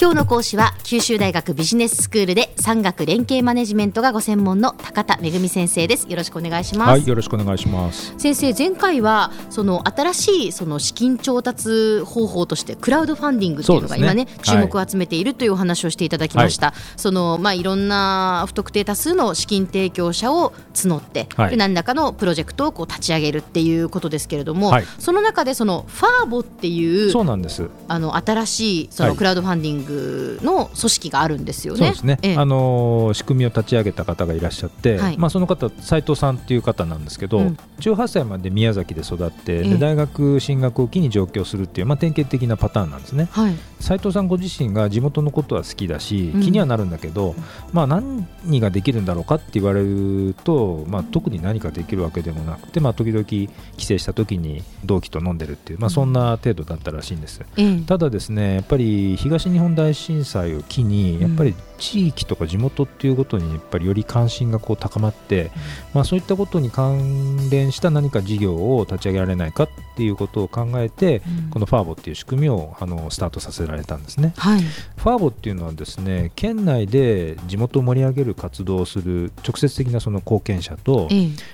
今日の講師は九州大学ビジネススクールで産学連携マネジメントがご専門の高田恵先生です。よろしくお願いします。はいよろしくお願いします。先生前回はその新しいその資金調達方法としてクラウドファンディングっていうのが今ね、ね、注目を集めているというお話をしていただきました、はい、そのまあいろんな不特定多数の資金提供者を募って、はい、で何らかのプロジェクトをこう立ち上げるっていうことですけれども、はい、その中でそのファーボっていうそうなんです。あの新しいそのクラウドファンディンググの組織があるんですよね。そうですね、ええ、あの仕組みを立ち上げた方がいらっしゃって、はい、まあ、その方斉藤さんっていう方なんですけど、うん、18歳まで宮崎で育って、で大学進学を機に上京するっていう、まあ、典型的なパターンなんですね。はい、斉藤さんご自身が地元のことは好きだし気にはなるんだけど、うん、まあ、何ができるんだろうかって言われると、まあ、特に何かできるわけでもなくて、まあ、時々帰省した時に同期と飲んでるっていう、まあ、そんな程度だったらしいんです。うん、ただですねやっぱり東日本大震災を機にやっぱり地域とか地元っていうことにやっぱりより関心がこう高まって、まあ、そういったことに関連した何か事業を立ち上げられないかっていうことを考えて、このファーボっていう仕組みをあのスタートさせられたんですね、はい、ファーボっていうのはですね県内で地元を盛り上げる活動をする直接的なその貢献者と、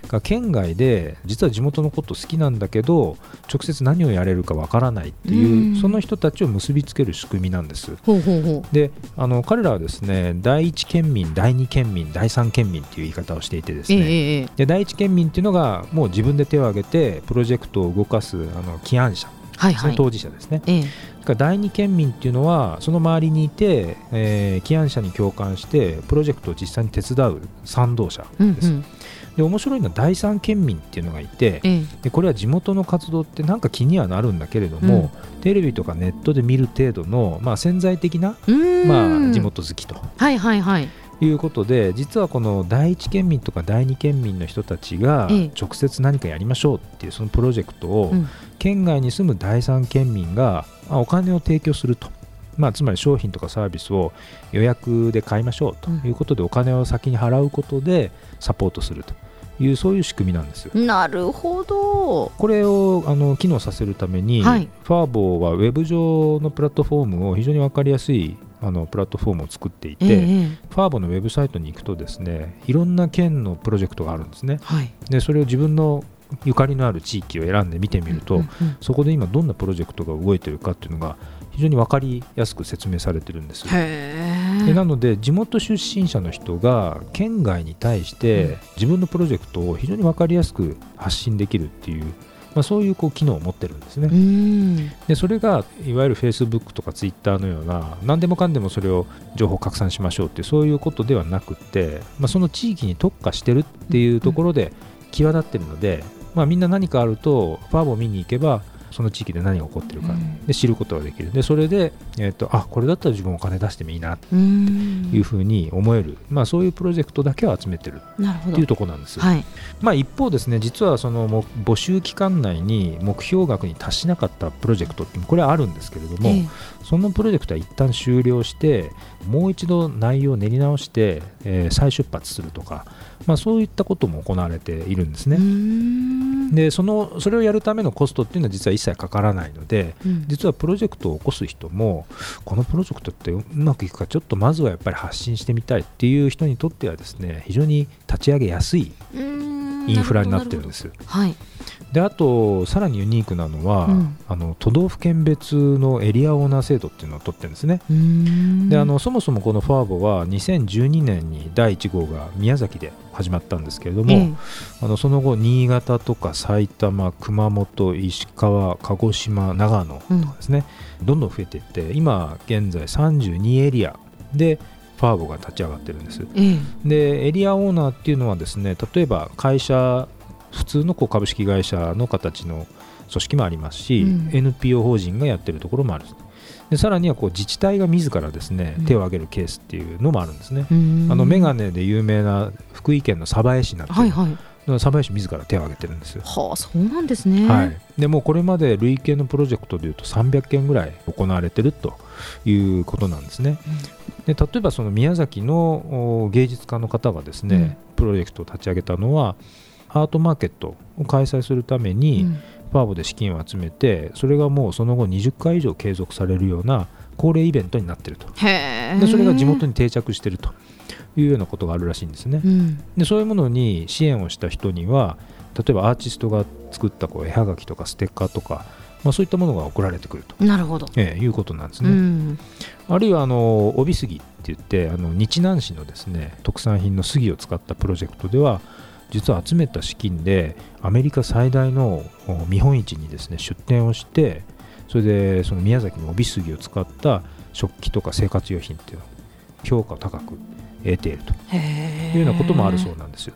が県外で実は地元のこと好きなんだけど直接何をやれるかわからないっていう、その人たちを結びつける仕組みなんです。ほうほうほう。であの彼らはですね第一県民第二県民第三県民っていう言い方をしていてですね、ええ、で第一県民っていうのがもう自分で手を挙げてプロジェクトを動かすあの起案者。はいはい、その当事者ですね、ええ、第二県民っていうのはその周りにいて、えー、起案者に共感してプロジェクトを実際に手伝う賛同者です。うんうんで面白いのは第三県民っていうのがいて、ええ、でこれは地元の活動ってなんか気にはなるんだけれども、うん、テレビとかネットで見る程度の、まあ、潜在的な、まあ、地元好きと。はいはいはい。いうことで実はこの第一県民とか第二県民の人たちが直接何かやりましょうっていうそのプロジェクトを県外に住む第三県民がお金を提供すると。まあ、つまり商品とかサービスを予約で買いましょうということでお金を先に払うことでサポートするというそういう仕組みなんですよ。なるほど。これをあの機能させるために、はい、ファーボーはウェブ上のプラットフォームを非常に分かりやすいあのプラットフォームを作っていて、えー、ファーボのウェブサイトに行くとですねいろんな県のプロジェクトがあるんですね。はい、でそれを自分のゆかりのある地域を選んで見てみると、うんうんうん、そこで今どんなプロジェクトが動いてるかっていうのが非常に分かりやすく説明されてるんです。でなので地元出身者の人が県外に対して自分のプロジェクトを非常に分かりやすく発信できるっていうまあ、そういうこう機能を持ってるんですね。でそれがいわゆるフェイスブックとかツイッターのような何でもかんでもそれを情報拡散しましょうってそういうことではなくて、まあ、その地域に特化してるっていうところで際立ってるので、まあ、みんな何かあるとファーボを見に行けばその地域で何が起こってるか、で知ることができる。でそれで、えーと、あこれだったら自分お金出してもいいな。というふうに思える、まあ、そういうプロジェクトだけを集めてる。っていうところなんです、はい、まあ、一方ですね実はその募集期間内に目標額に達しなかったプロジェクトってこれはあるんですけれども、えー、そのプロジェクトは一旦終了してもう一度内容を練り直して、えー、再出発するとか、まあ、そういったことも行われているんですね。でそのそれをやるためのコストっていうのは実は一切かからないので、うん、実はプロジェクトを起こす人もこのプロジェクトってうまくいくかちょっとまずはやっぱり発信してみたいっていう人にとってはですね非常に立ち上げやすいインフラになってるんです。はい。であとさらにユニークなのは、うん、あの都道府県別のエリアオーナー制度っていうのを取ってるんですね。であのそもそもこのファーボは2012年に第1号が宮崎で始まったんですけれども、うん、あのその後新潟とか埼玉熊本石川鹿児島長野とかですね、うん、どんどん増えていって今現在32エリアでファーボが立ち上がってるんです、でエリアオーナーっていうのはですね例えば会社普通のこう株式会社の形の組織もありますし、うん、NPO 法人がやってるところもある。でさらにはこう自治体が自らですね、手を挙げるケースっていうのもあるんですね。あのメガネで有名な福井県の鯖江市なんてはいはい鯖江市自ら手を挙げてるんですよ。はあ、そうなんですね。はい。でもこれまで累計のプロジェクトでいうと300件ぐらい行われてるということなんですね。うん、で例えばその宮崎の芸術家の方がですね、うん、プロジェクトを立ち上げたのはアートマーケットを開催するために、ファーボで資金を集めてそれがもうその後20回以上継続されるような恒例イベントになってるとでそれが地元に定着してるというようなことがあるらしいんですね、うん、でそういうものに支援をした人には例えばアーティストが作ったこう絵はがきとかステッカーとか、まあ、そういったものが送られてくると。なるほど、えー、いうことなんですね、うん、あるいはあの帯杉って言ってあの日南市のですね特産品の杉を使ったプロジェクトでは実は集めた資金でアメリカ最大の見本市にですね出展をしてそれでその宮崎の帯杉を使った食器とか生活用品っていうのを評価を高く得ているというようなこともあるそうなんですよ。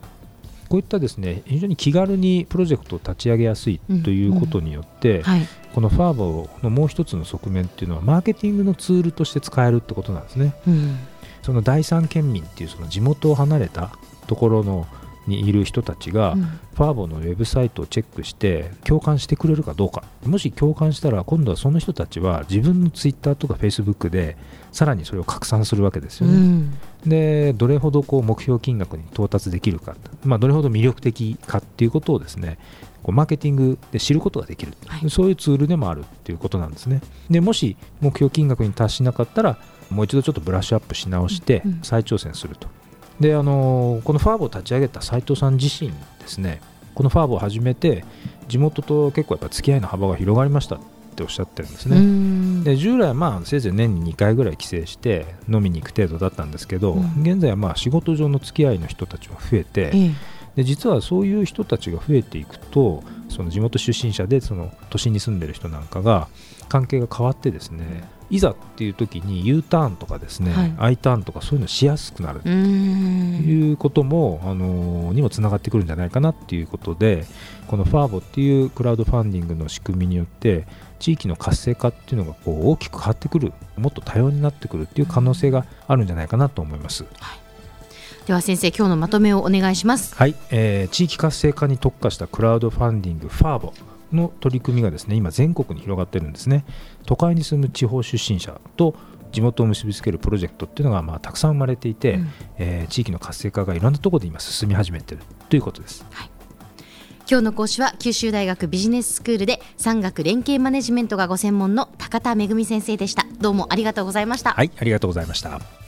こういったですね非常に気軽にプロジェクトを立ち上げやすいということによって、うんうんはい、このファーボのもう一つの側面っていうのはマーケティングのツールとして使えるってことなんですね。うん、その第三県民っていうその地元を離れたところのにいる人たちが、ファーボのウェブサイトをチェックして共感してくれるかどうか。もし共感したら今度はその人たちは自分のツイッターとかフェイスブックでさらにそれを拡散するわけですよね。うん、でどれほどこう目標金額に到達できるか、まあ、どれほど魅力的かっていうことをですねこうマーケティングで知ることができる、はい、そういうツールでもあるっていうことなんですね。でもし目標金額に達しなかったらもう一度ちょっとブラッシュアップし直して再挑戦すると。であのこのファーボを立ち上げた斉藤さん自身ですねこのファーボを始めて地元と結構やっぱ付き合いの幅が広がりましたっておっしゃってるんですね。で従来まあせいぜい年に2回ぐらい帰省して飲みに行く程度だったんですけど、うん、現在はまあ仕事上の付き合いの人たちは増えて、で実はそういう人たちが増えていくとその地元出身者でその都心に住んでる人なんかが関係が変わってですねいざっていう時に U ターンとかですね、はい、I ターンとかそういうのしやすくなる。ということもあのにもつながってくるんじゃないかなっていうことでこのファーボっていうクラウドファンディングの仕組みによって地域の活性化っていうのがこう大きく変わってくる。もっと多様になってくるっていう可能性があるんじゃないかなと思います。はい。では先生今日のまとめをお願いします。はい、えー、地域活性化に特化したクラウドファンディングファーボの取り組みがですね今全国に広がってるんですね。都会に住む地方出身者と地元を結びつけるプロジェクトっていうのがまあたくさん生まれていて、うん、えー、地域の活性化がいろんなところで今進み始めてるということです。はい。今日の講師は九州大学ビジネススクールで産学連携マネジメントがご専門の高田恵先生でした。どうもありがとうございました。はいありがとうございました